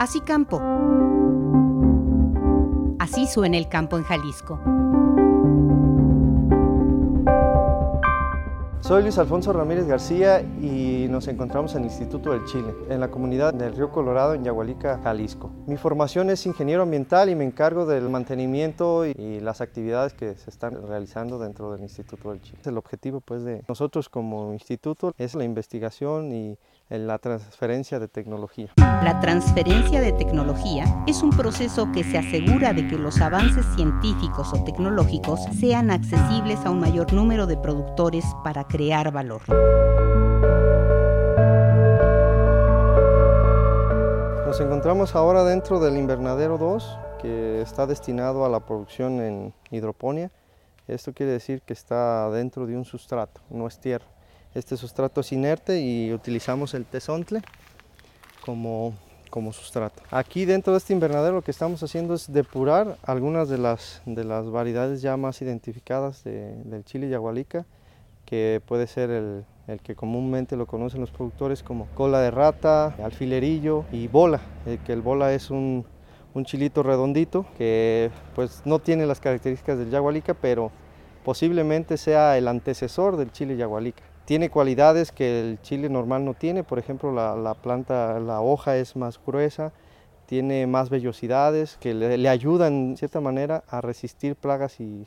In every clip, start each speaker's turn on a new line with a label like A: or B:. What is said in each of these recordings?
A: Así campo. Así suena el campo en Jalisco.
B: Soy Luis Alfonso Ramírez García y nos encontramos en el Instituto del Chile, en la comunidad del Río Colorado, en Yagualica, Jalisco. Mi formación es ingeniero ambiental y me encargo del mantenimiento y las actividades que se están realizando dentro del Instituto del Chile. El objetivo pues, de nosotros como instituto es la investigación y la transferencia de tecnología.
A: La transferencia de tecnología es un proceso que se asegura de que los avances científicos o tecnológicos sean accesibles a un mayor número de productores para crear valor.
B: Nos encontramos ahora dentro del invernadero 2, que está destinado a la producción en hidroponía. Esto quiere decir que está dentro de un sustrato, no es tierra. Este sustrato es inerte y utilizamos el tesontle como, como sustrato. Aquí dentro de este invernadero lo que estamos haciendo es depurar algunas de las, de las variedades ya más identificadas del chile yagualica, que puede ser el, el, que comúnmente lo conocen los productores como cola de rata, alfilerillo y bola, eh, que el bola es un, un chilito redondito que pues no tiene las características del yagualica, pero posiblemente sea el antecesor del chile yagualica. Tiene cualidades que el chile normal no tiene, por ejemplo la, planta, la hoja es más gruesa, tiene más vellosidades que le, ayudan de cierta manera a resistir plagas y,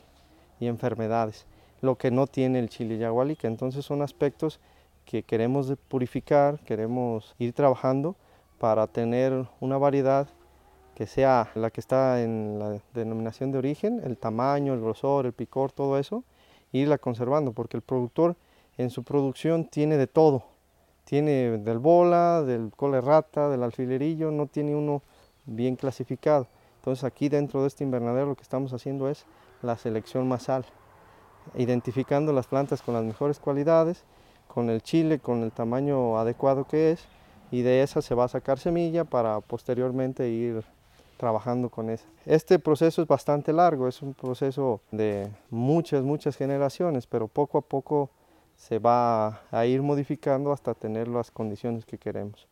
B: enfermedades, lo que no tiene el chile yagualica. Entonces son aspectos que queremos purificar, queremos ir trabajando para tener una variedad que sea la que está en la denominación de origen, el tamaño, el grosor, el picor, todo eso, irla conservando, porque el productor en su producción tiene de todo. Tiene del bola, del cole rata, del alfilerillo, no tiene uno bien clasificado. Entonces aquí dentro de este invernadero lo que estamos haciendo es la selección masal, identificando las plantas con las mejores cualidades, con el chile, con el tamaño adecuado que es, y de esa se va a sacar semilla para posteriormente ir trabajando con esa. Este proceso es bastante largo, es un proceso de muchas, muchas generaciones, pero poco a poco se va a ir modificando hasta tener las condiciones que queremos.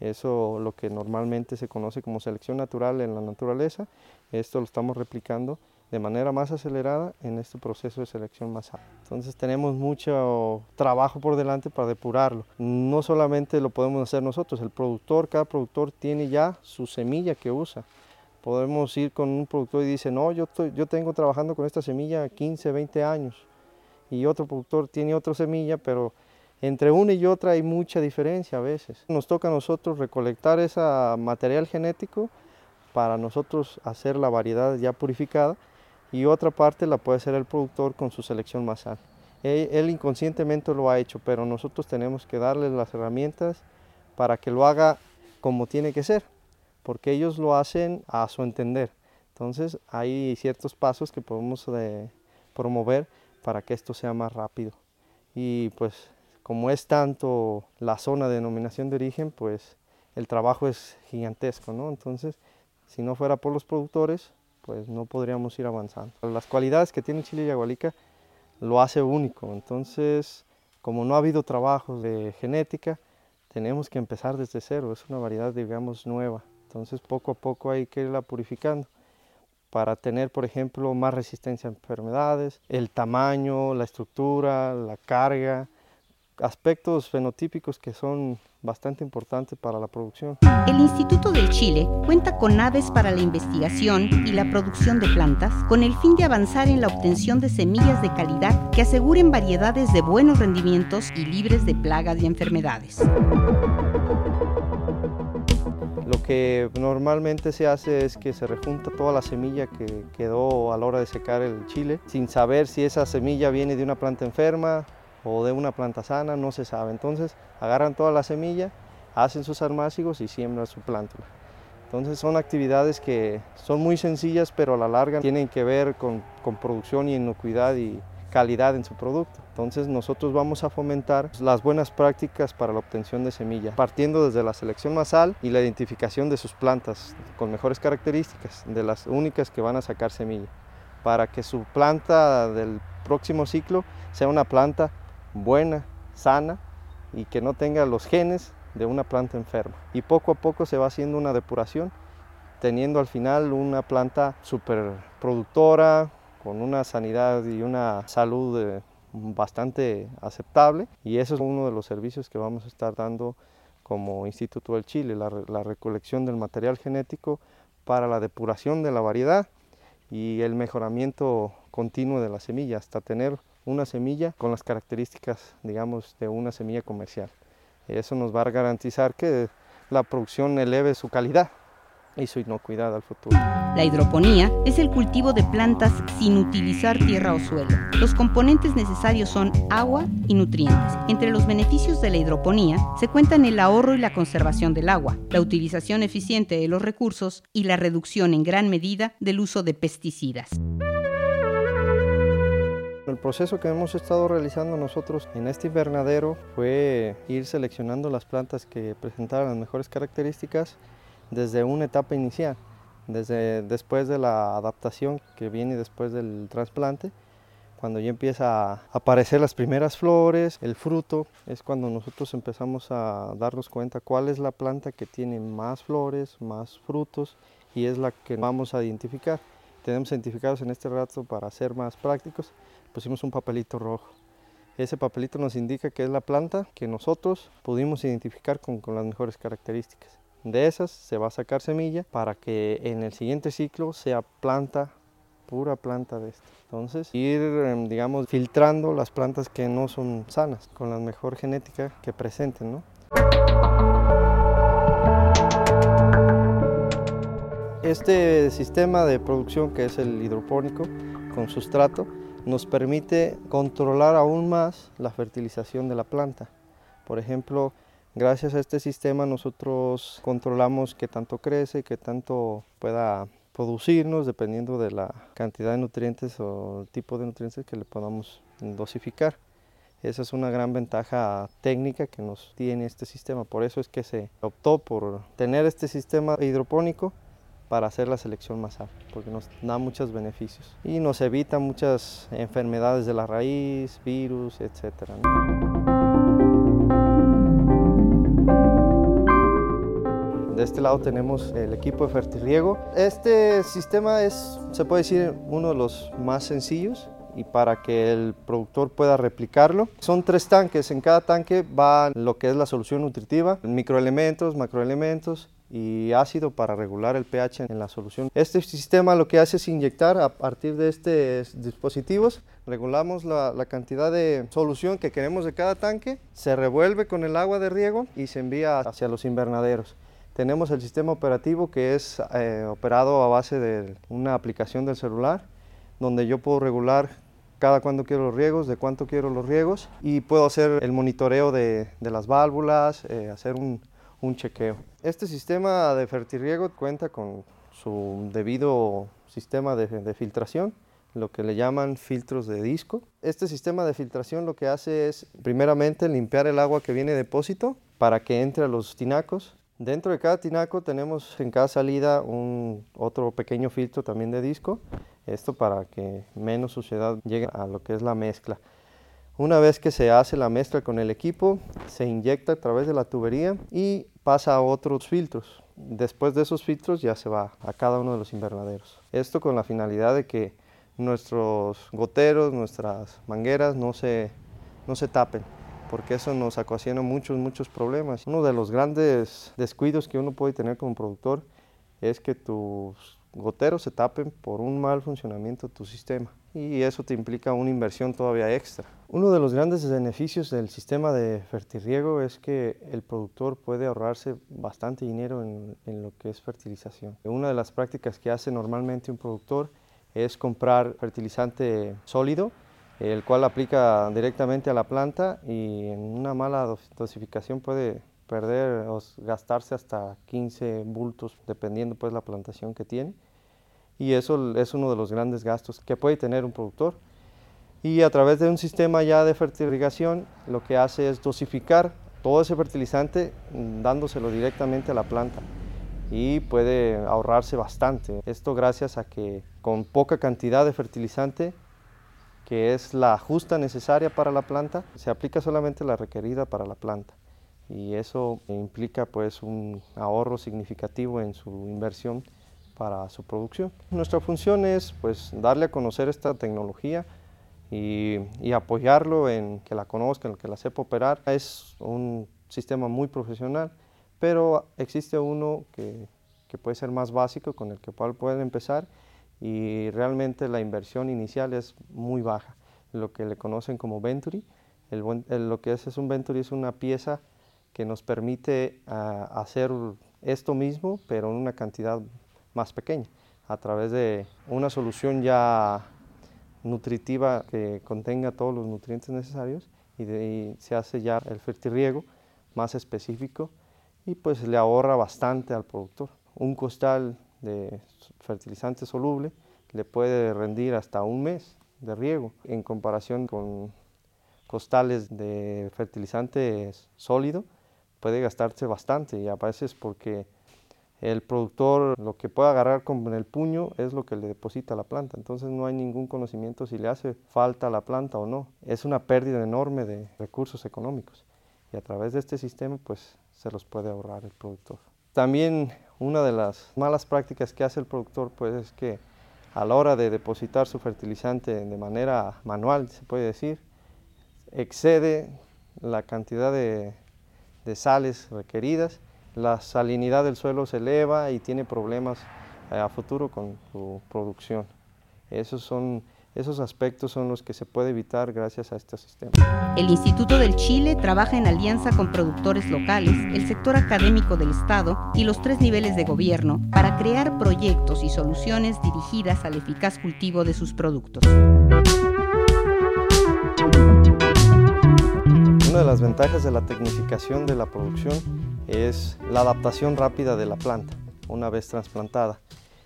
B: Eso lo que normalmente se conoce como selección natural en la naturaleza, esto lo estamos replicando de manera más acelerada en este proceso de selección masal. Entonces tenemos mucho trabajo por delante para depurarlo. No solamente lo podemos hacer nosotros, el productor, cada productor tiene ya su semilla que usa. Podemos ir con un productor y dice, no, yo, yo tengo trabajando con esta semilla 15, 20 años y otro productor tiene otra semilla, pero entre una y otra hay mucha diferencia a veces. Nos toca a nosotros recolectar ese material genético para nosotros hacer la variedad ya purificada y otra parte la puede hacer el productor con su selección masal. Él, inconscientemente lo ha hecho, pero nosotros tenemos que darle las herramientas para que lo haga como tiene que ser, porque ellos lo hacen a su entender. Entonces hay ciertos pasos que podemos eh, promover para que esto sea más rápido. Y pues como es tanto la zona de denominación de origen, pues el trabajo es gigantesco, ¿no? Entonces, si no fuera por los productores, pues no podríamos ir avanzando. Las cualidades que tiene Chile Yagualica lo hace único, entonces como no ha habido trabajos de genética, tenemos que empezar desde cero, es una variedad digamos nueva, entonces poco a poco hay que irla purificando para tener, por ejemplo, más resistencia a enfermedades, el tamaño, la estructura, la carga, aspectos fenotípicos que son bastante importantes para la producción.
A: El Instituto del Chile cuenta con aves para la investigación y la producción de plantas con el fin de avanzar en la obtención de semillas de calidad que aseguren variedades de buenos rendimientos y libres de plagas y enfermedades.
B: Lo que normalmente se hace es que se rejunta toda la semilla que quedó a la hora de secar el chile, sin saber si esa semilla viene de una planta enferma o de una planta sana, no se sabe. Entonces agarran toda la semilla, hacen sus armácigos y siembran su plántula. Entonces son actividades que son muy sencillas, pero a la larga tienen que ver con, con producción y inocuidad y, calidad en su producto. Entonces nosotros vamos a fomentar las buenas prácticas para la obtención de semilla, partiendo desde la selección masal y la identificación de sus plantas con mejores características, de las únicas que van a sacar semilla, para que su planta del próximo ciclo sea una planta buena, sana y que no tenga los genes de una planta enferma. Y poco a poco se va haciendo una depuración, teniendo al final una planta súper productora, con una sanidad y una salud eh, bastante aceptable. Y eso es uno de los servicios que vamos a estar dando como Instituto del Chile, la, la recolección del material genético para la depuración de la variedad y el mejoramiento continuo de la semilla hasta tener una semilla con las características, digamos, de una semilla comercial. Eso nos va a garantizar que la producción eleve su calidad y su inocuidad al futuro.
A: La hidroponía es el cultivo de plantas sin utilizar tierra o suelo. Los componentes necesarios son agua y nutrientes. Entre los beneficios de la hidroponía se cuentan el ahorro y la conservación del agua, la utilización eficiente de los recursos y la reducción en gran medida del uso de pesticidas.
B: El proceso que hemos estado realizando nosotros en este invernadero fue ir seleccionando las plantas que presentaran las mejores características desde una etapa inicial, desde después de la adaptación que viene después del trasplante, cuando ya empieza a aparecer las primeras flores, el fruto, es cuando nosotros empezamos a darnos cuenta cuál es la planta que tiene más flores, más frutos y es la que vamos a identificar. Tenemos identificados en este rato para ser más prácticos, pusimos un papelito rojo. Ese papelito nos indica que es la planta que nosotros pudimos identificar con, con las mejores características. De esas se va a sacar semilla para que en el siguiente ciclo sea planta, pura planta de esta. Entonces, ir, em, digamos, filtrando las plantas que no son sanas, con la mejor genética que presenten, ¿no? Este sistema de producción que es el hidropónico con sustrato nos permite controlar aún más la fertilización de la planta. Por ejemplo, Gracias a este sistema nosotros controlamos qué tanto crece, qué tanto pueda producirnos dependiendo de la cantidad de nutrientes o el tipo de nutrientes que le podamos dosificar. Esa es una gran ventaja técnica que nos tiene este sistema. Por eso es que se optó por tener este sistema hidropónico para hacer la selección más alta, porque nos da muchos beneficios y nos evita muchas enfermedades de la raíz, virus, etc. De este lado tenemos el equipo de fertirriego. Este sistema es, se puede decir, uno de los más sencillos y para que el productor pueda replicarlo. Son tres tanques, en cada tanque va lo que es la solución nutritiva, microelementos, macroelementos y ácido para regular el pH en la solución. Este sistema lo que hace es inyectar a partir de estos dispositivos, regulamos la, la, cantidad de solución que queremos de cada tanque, se revuelve con el agua de riego y se envía hacia los invernaderos. Tenemos el sistema operativo que es eh, operado a base de una aplicación del celular, donde yo puedo regular cada cuándo quiero los riegos, de cuánto quiero los riegos y puedo hacer el monitoreo de, de las válvulas, eh, hacer un, un, chequeo. Este sistema de fertirriego cuenta con su debido sistema de, filtración, lo que le llaman filtros de disco. Este sistema de filtración lo que hace es primeramente limpiar el agua que viene de depósito para que entre a los tinacos Dentro de cada tinaco tenemos en cada salida un otro pequeño filtro también de disco, esto para que menos suciedad llegue a lo que es la mezcla. Una vez que se hace la mezcla con el equipo, se inyecta a través de la tubería y pasa a otros filtros. Después de esos filtros ya se va a cada uno de los invernaderos. Esto con la finalidad de que nuestros goteros, nuestras mangueras no se, no se tapen porque eso nos ocasiona muchos, muchos problemas. Uno de los grandes descuidos que uno puede tener como productor es que tus goteros se tapen por un mal funcionamiento de tu sistema y eso te implica una inversión todavía extra. Uno de los grandes beneficios del sistema de fertirriego es que el productor puede ahorrarse bastante dinero en, lo que es fertilización. Una de las prácticas que hace normalmente un productor es comprar fertilizante sólido el cual aplica directamente a la planta y en una mala dosificación puede perder o gastarse hasta 15 bultos dependiendo pues la plantación que tiene y eso es uno de los grandes gastos que puede tener un productor. Y a través de un sistema ya de fertilización lo que hace es dosificar todo ese fertilizante mm, dándoselo directamente a la planta. Y puede ahorrarse bastante. Esto gracias a que con poca cantidad de fertilizante que es la justa necesaria para la planta, se aplica solamente la requerida para la planta. Y eso implica pues un ahorro significativo en su inversión para su producción. Nuestra función es pues darle a conocer esta tecnología y, apoyarlo en que la conozcan, que la sepa operar. Es un sistema muy profesional, pero existe uno que, que puede ser más básico, con el que pueden empezar y realmente la inversión inicial es muy baja, lo que le conocen como Venturi. lo que es, es un Venturi es una pieza que nos permite ah, hacer esto mismo, pero en una cantidad más pequeña, a través de una solución ya nutritiva que contenga todos los nutrientes necesarios y, de, ahí se hace ya el fertirriego más específico y pues le ahorra bastante al productor. Un costal de fertilizante soluble le puede rendir hasta un mes de riego en comparación con costales de fertilizante sólido puede gastarse bastante y a veces porque el productor lo que puede agarrar con el puño es lo que le deposita la planta, entonces no hay ningún conocimiento si le hace falta a la planta o no. Es una pérdida enorme de recursos económicos y a través de este sistema pues se los puede ahorrar el productor. También una de las malas prácticas que hace el productor pues es que a la hora de depositar su fertilizante de manera manual, se puede decir, excede la cantidad de sales requeridas, la salinidad del suelo se eleva y tiene problemas eh, a futuro con su producción. Esos son esos aspectos son los que se puede evitar gracias a este sistema.
A: El Instituto del Chile trabaja en alianza con productores locales, el sector académico del Estado y los tres niveles de gobierno para crear proyectos y soluciones dirigidas al eficaz cultivo de sus productos.
B: Una de las ventajas de la tecnificación de la producción es la adaptación rápida de la planta una vez trasplantada.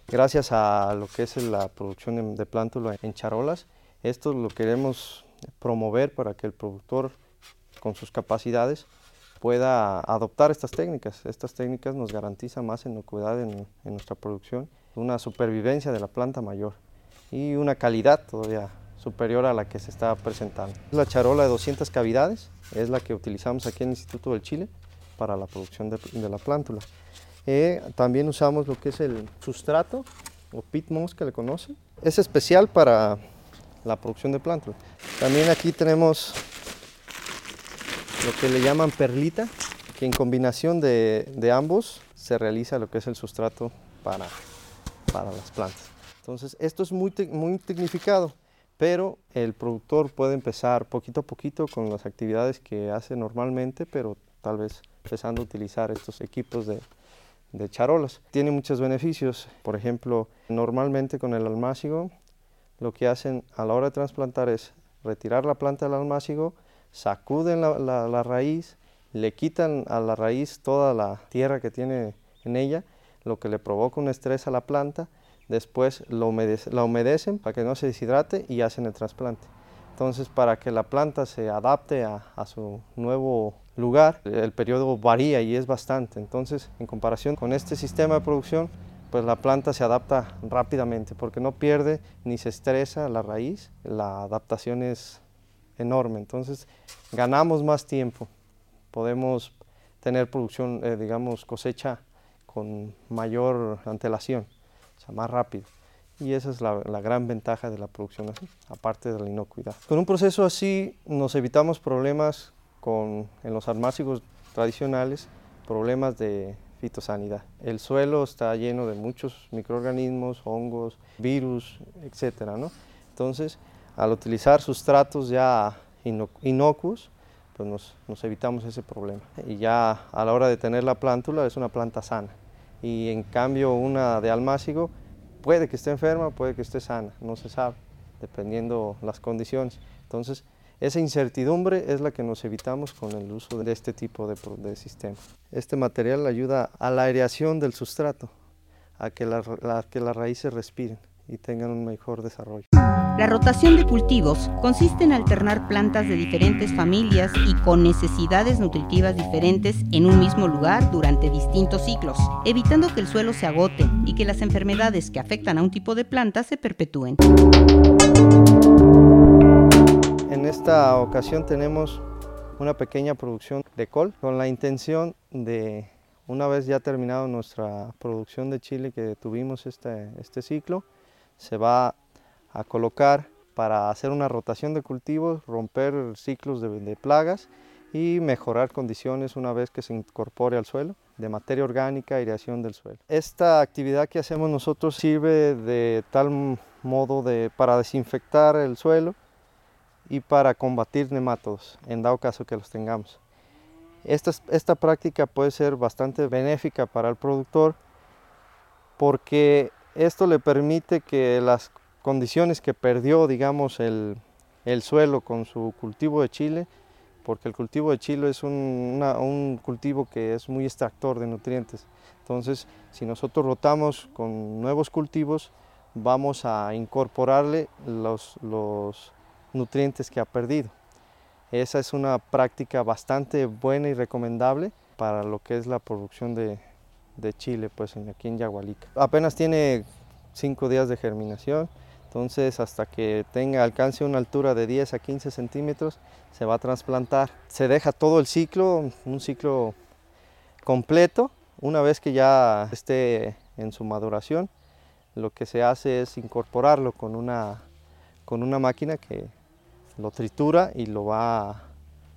B: Gracias a lo que es la producción de plántula en charolas, esto lo queremos promover para que el productor con sus capacidades pueda adoptar estas técnicas. Estas técnicas nos garantizan más inocuidad en, en nuestra producción, una supervivencia de la planta mayor y una calidad todavía superior a la que se está presentando. La charola de 200 cavidades es la que utilizamos aquí en el Instituto del Chile para la producción de, la plántula. Eh, también usamos lo que es el sustrato o pit moss que le conocen. Es especial para la producción de plántula. También aquí tenemos lo que le llaman perlita, que en combinación de, de ambos se realiza lo que es el sustrato para, para las plantas. Entonces, esto es muy, muy tecnificado pero el productor puede empezar poquito a poquito con las actividades que hace normalmente, pero tal vez empezando a utilizar estos equipos de, charolas. Tiene muchos beneficios, por ejemplo, normalmente con el almácigo lo que hacen a la hora de trasplantar es retirar la planta del almácigo, sacuden la raíz, le quitan a la raíz toda la tierra que tiene en ella, lo que le provoca un estrés a la planta, después la humedecen para que no se deshidrate y hacen el trasplante. Entonces, para que la planta se adapte a, su nuevo lugar, el periodo varía y es bastante. Entonces, en comparación con este sistema de producción, pues la planta se adapta rápidamente porque no pierde ni se estresa la raíz. La adaptación es enorme. Entonces, ganamos más tiempo. Podemos tener producción, eh, digamos, cosecha con mayor antelación sea, más rápido. Y esa es la, gran ventaja de la producción así, aparte de la inocuidad. Con un proceso así nos evitamos problemas con, en los almácigos tradicionales, problemas de fitosanidad. El suelo está lleno de muchos microorganismos, hongos, virus, etc. ¿no? Entonces, al utilizar sustratos ya inocuos, pues nos, nos, evitamos ese problema. Y ya a la hora de tener la plántula es una planta sana y en cambio una de almácigo puede que esté enferma, puede que esté sana, no se sabe, dependiendo las condiciones. Entonces, esa incertidumbre es la que nos evitamos con el uso de este tipo de, sistema. Este material ayuda a la aireación del sustrato, a que, que las raíces respiren y tengan un mejor desarrollo.
A: La rotación de cultivos consiste en alternar plantas de diferentes familias y con necesidades nutritivas diferentes en un mismo lugar durante distintos ciclos, evitando que el suelo se agote y que las enfermedades que afectan a un tipo de planta se perpetúen.
B: esta ocasión tenemos una pequeña producción de col con la intención de, una vez ya terminado nuestra producción de chile que tuvimos este, este ciclo, se va a colocar para hacer una rotación de cultivos, romper ciclos de, plagas y mejorar condiciones una vez que se incorpore al suelo de materia orgánica, aireación del suelo. Esta actividad que hacemos nosotros sirve de tal modo de, para desinfectar el suelo y para combatir nematodos, en dado caso que los tengamos. Esta, esta práctica puede ser bastante benéfica para el productor porque esto le permite que las condiciones que perdió, digamos, el, suelo con su cultivo de chile, porque el cultivo de chile es un, cultivo que es muy extractor de nutrientes. Entonces, si nosotros rotamos con nuevos cultivos, vamos a incorporarle los, nutrientes que ha perdido. Esa es una práctica bastante buena y recomendable para lo que es la producción de, chile pues aquí en Yagualica. Apenas tiene cinco días de germinación, entonces hasta que tenga alcance una altura de 10 a 15 centímetros se va a trasplantar. Se deja todo el ciclo, un ciclo completo. Una vez que ya esté en su maduración, lo que se hace es incorporarlo con una, con una máquina que lo tritura y lo va,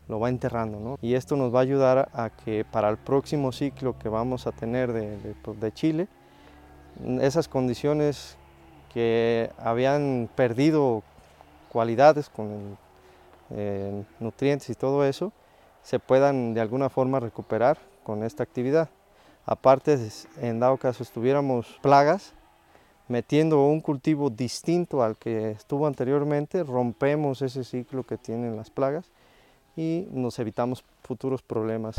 B: lo va enterrando. Y esto nos va a ayudar a que para el próximo ciclo que vamos a tener de, de, de Chile, esas condiciones que habían perdido cualidades con eh, nutrientes y todo eso, se puedan de alguna forma recuperar con esta actividad. Aparte, en dado caso estuviéramos plagas, metiendo un cultivo distinto al que estuvo anteriormente, rompemos ese ciclo que tienen las plagas y nos evitamos futuros problemas.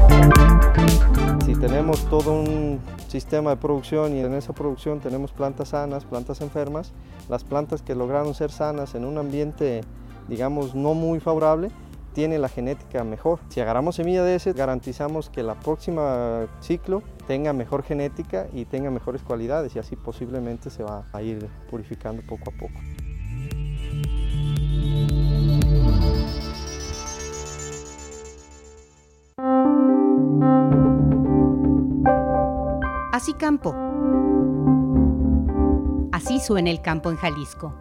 B: Si tenemos todo un sistema de producción y en esa producción tenemos plantas sanas, plantas enfermas, las plantas que lograron ser sanas en un ambiente, digamos, no muy favorable, tiene la genética mejor. Si agarramos semilla de ese, garantizamos que la próxima ciclo tenga mejor genética y tenga mejores cualidades y así posiblemente se va a ir purificando poco a poco.
A: Campo. Así suena el campo en Jalisco.